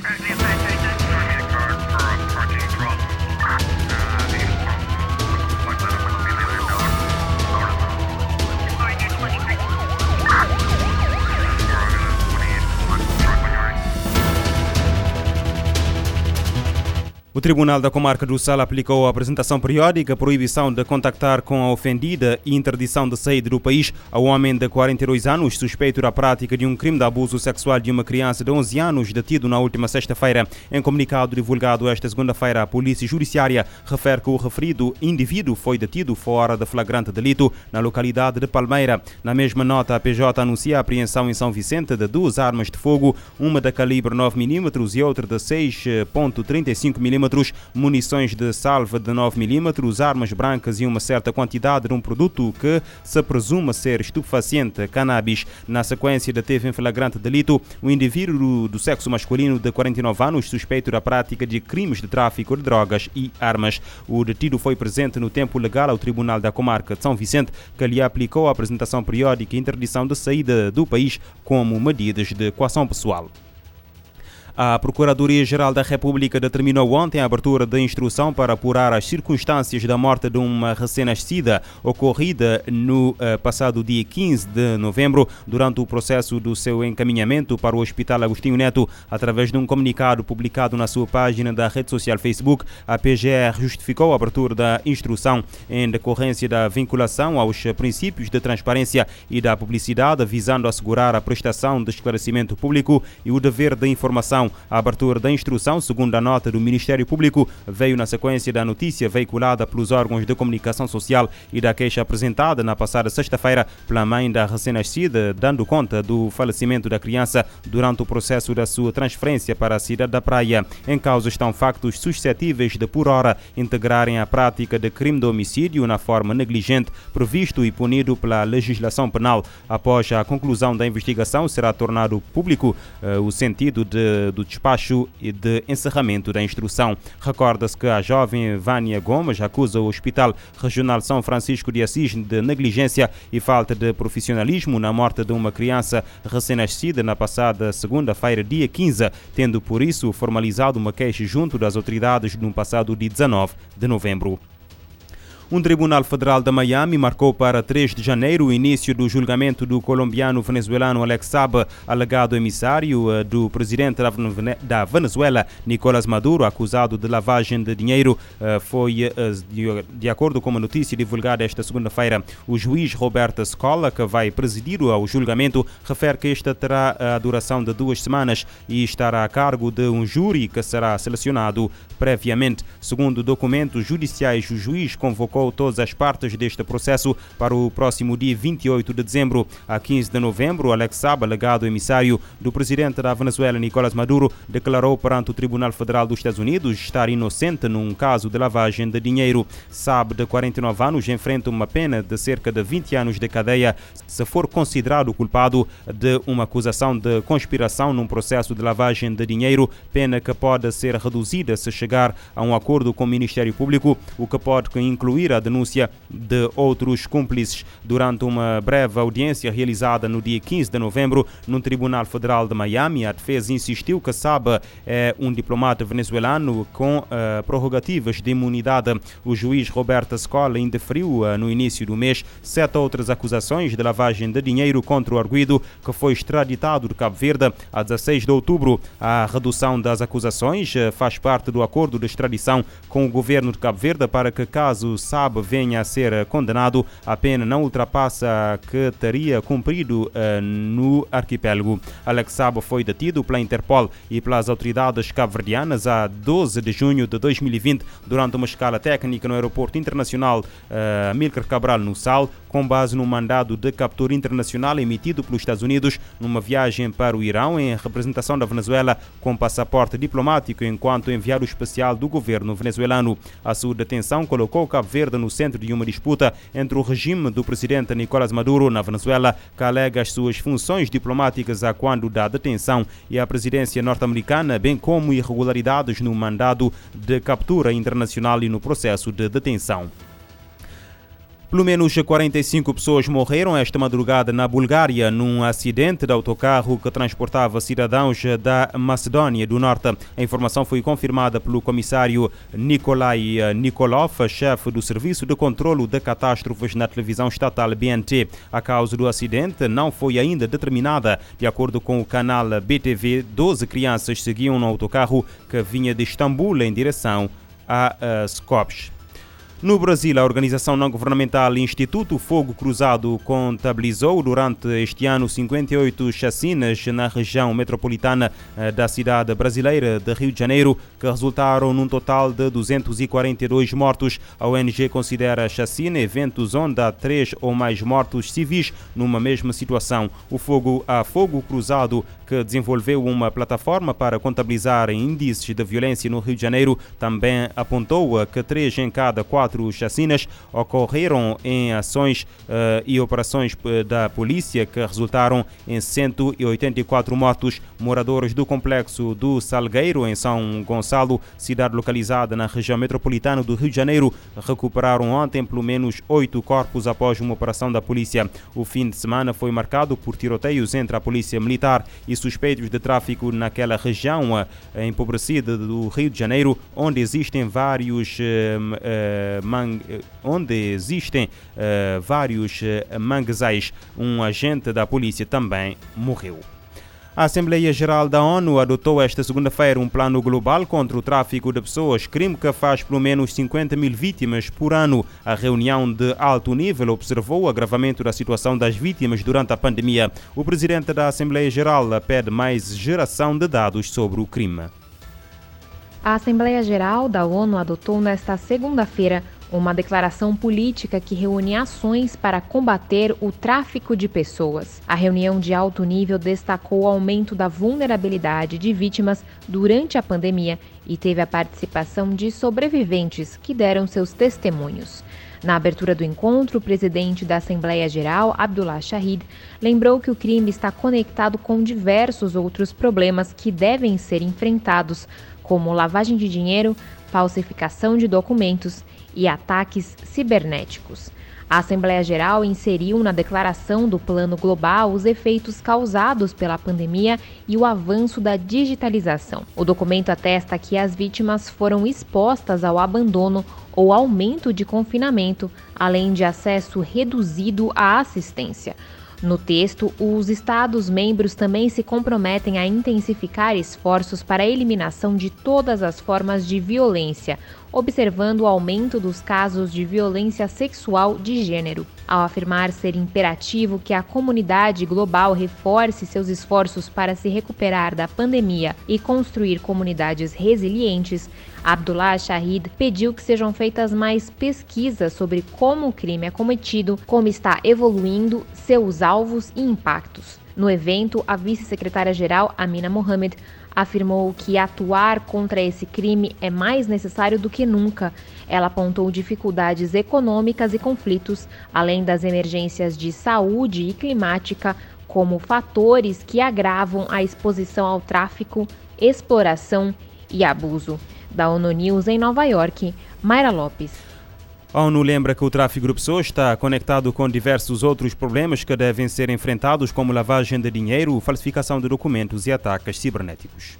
All right, O Tribunal da Comarca do Sal aplicou a apresentação periódica, proibição de contactar com a ofendida e interdição de saída do país ao homem de 42 anos, suspeito da prática de um crime de abuso sexual de uma criança de 11 anos, detido na última sexta-feira. Em comunicado divulgado esta segunda-feira, a Polícia Judiciária refere que o referido indivíduo foi detido fora de flagrante delito na localidade de Palmeira. Na mesma nota, a PJ anuncia a apreensão em São Vicente de duas armas de fogo, uma de calibre 9mm e outra de 6.35mm munições de salva de 9mm, armas brancas e uma certa quantidade de um produto que se presume ser estupefaciente, cannabis. Na sequência, deteve em flagrante delito o indivíduo do sexo masculino de 49 anos, suspeito da prática de crimes de tráfico de drogas e armas. O detido foi presente no tempo legal ao Tribunal da Comarca de São Vicente, que lhe aplicou a apresentação periódica e interdição de saída do país como medidas de coação pessoal. A Procuradoria-Geral da República determinou ontem a abertura de instrução para apurar as circunstâncias da morte de uma recém-nascida ocorrida no uh, passado dia 15 de novembro, durante o processo do seu encaminhamento para o Hospital Agostinho Neto. Através de um comunicado publicado na sua página da rede social Facebook, a PGR justificou a abertura da instrução em decorrência da vinculação aos princípios de transparência e da publicidade, visando assegurar a prestação de esclarecimento público e o dever de informação a abertura da instrução, segundo a nota do Ministério Público, veio na sequência da notícia veiculada pelos órgãos de comunicação social e da queixa apresentada na passada sexta-feira pela mãe da recém-nascida, dando conta do falecimento da criança durante o processo da sua transferência para a cidade da Praia. Em causa estão factos suscetíveis de, por hora, integrarem a prática de crime de homicídio na forma negligente, previsto e punido pela legislação penal. Após a conclusão da investigação, será tornado público uh, o sentido de do despacho de encerramento da instrução. Recorda-se que a jovem Vânia Gomes acusa o Hospital Regional São Francisco de Assis de negligência e falta de profissionalismo na morte de uma criança recém-nascida na passada segunda-feira, dia 15, tendo por isso formalizado uma queixa junto das autoridades no passado dia 19 de novembro. Um tribunal federal de Miami marcou para 3 de janeiro o início do julgamento do colombiano venezuelano Alex Saab, alegado emissário eh, do presidente da Venezuela, Nicolás Maduro, acusado de lavagem de dinheiro. Eh, foi, eh, de acordo com uma notícia divulgada esta segunda-feira, o juiz Roberto Scola, que vai presidir o julgamento, refere que esta terá a duração de duas semanas e estará a cargo de um júri que será selecionado previamente. Segundo documentos judiciais, o juiz convocou convocou todas as partes deste processo para o próximo dia 28 de dezembro. A 15 de novembro, Alex Saab, legado emissário do presidente da Venezuela, Nicolás Maduro, declarou perante o Tribunal Federal dos Estados Unidos estar inocente num caso de lavagem de dinheiro. Saab, de 49 anos, enfrenta uma pena de cerca de 20 anos de cadeia se for considerado culpado de uma acusação de conspiração num processo de lavagem de dinheiro, pena que pode ser reduzida se chegar a um acordo com o Ministério Público, o que pode incluir a denúncia de outros cúmplices durante uma breve audiência realizada no dia 15 de novembro no Tribunal Federal de Miami. A defesa insistiu que Saba é um diplomata venezuelano com uh, prerrogativas de imunidade. O juiz Roberto Scola indeferiu uh, no início do mês sete outras acusações de lavagem de dinheiro contra o arguido que foi extraditado de Cabo Verde a 16 de outubro. A redução das acusações uh, faz parte do acordo de extradição com o governo de Cabo Verde para que, caso Saba Saab venha a ser condenado, a pena não ultrapassa a que teria cumprido uh, no arquipélago. Alex Saab foi detido pela Interpol e pelas autoridades cabo-verdianas a 12 de junho de 2020 durante uma escala técnica no aeroporto internacional uh, Amílcar Cabral, no Sal, com base no mandado de captura internacional emitido pelos Estados Unidos numa viagem para o Irão em representação da Venezuela com passaporte diplomático enquanto enviado especial do governo venezuelano. A sua detenção colocou Cabo Verde Verde no centro de uma disputa entre o regime do presidente Nicolás Maduro na Venezuela, que alega as suas funções diplomáticas a quando da detenção, e a presidência norte-americana, bem como irregularidades no mandado de captura internacional e no processo de detenção. Pelo menos 45 pessoas morreram esta madrugada na Bulgária num acidente de autocarro que transportava cidadãos da Macedónia do Norte. A informação foi confirmada pelo comissário Nikolai Nikolov, chefe do Serviço de Controlo de Catástrofes na televisão estatal BNT. A causa do acidente não foi ainda determinada. De acordo com o canal BTV, 12 crianças seguiam no autocarro que vinha de Istambul em direção a Skopje. No Brasil, a organização não-governamental Instituto Fogo Cruzado contabilizou durante este ano 58 chacinas na região metropolitana eh, da cidade brasileira de Rio de Janeiro, que resultaram num total de 242 mortos. A ONG considera chacina eventos onde há três ou mais mortos civis numa mesma situação. O Fogo a Fogo Cruzado, que desenvolveu uma plataforma para contabilizar índices de violência no Rio de Janeiro, também apontou que três em cada quatro quatro chacinas ocorreram em ações uh, e operações eh, da polícia que resultaram em 184 mortos. Moradores do complexo do Salgueiro, em São Gonçalo, cidade localizada na região metropolitana do Rio de Janeiro, recuperaram ontem pelo menos oito corpos após uma operação da polícia. O fim de semana foi marcado por tiroteios entre a polícia militar e suspeitos de tráfico naquela região uh, empobrecida do Rio de Janeiro, onde existem vários onde existem uh, vários manguezais. Um agente da polícia também morreu. A Assembleia Geral da ONU adotou esta segunda-feira um plano global contra o tráfico de pessoas, crime que faz pelo menos 50 mil vítimas por ano. A reunião de alto nível observou o agravamento da situação das vítimas durante a pandemia. O presidente da Assembleia Geral pede mais geração de dados sobre o crime. A Assembleia Geral da ONU adotou nesta segunda-feira uma declaração política que reúne ações para combater o tráfico de pessoas. A reunião de alto nível destacou o aumento da vulnerabilidade de vítimas durante a pandemia e teve a participação de sobreviventes que deram seus testemunhos. Na abertura do encontro, o presidente da Assembleia Geral, Abdullah Shahid, lembrou que o crime está conectado com diversos outros problemas que devem ser enfrentados, como lavagem de dinheiro, falsificação de documentos e ataques cibernéticos. A Assembleia Geral inseriu na declaração do Plano Global os efeitos causados pela pandemia e o avanço da digitalização. O documento atesta que as vítimas foram expostas ao abandono ou aumento de confinamento, além de acesso reduzido à assistência. No texto, os Estados-membros também se comprometem a intensificar esforços para a eliminação de todas as formas de violência, observando o aumento dos casos de violência sexual de gênero. Ao afirmar ser imperativo que a comunidade global reforce seus esforços para se recuperar da pandemia e construir comunidades resilientes, Abdullah Shahid pediu que sejam feitas mais pesquisas sobre como o crime é cometido, como está evoluindo, seus alvos e impactos. No evento, a vice-secretária-geral Amina Mohamed afirmou que atuar contra esse crime é mais necessário do que nunca. Ela apontou dificuldades econômicas e conflitos, além das emergências de saúde e climática, como fatores que agravam a exposição ao tráfico, exploração e abuso. Da ONU News em Nova York, Mayra Lopes. A ONU lembra que o tráfico de pessoas está conectado com diversos outros problemas que devem ser enfrentados, como lavagem de dinheiro, falsificação de documentos e ataques cibernéticos.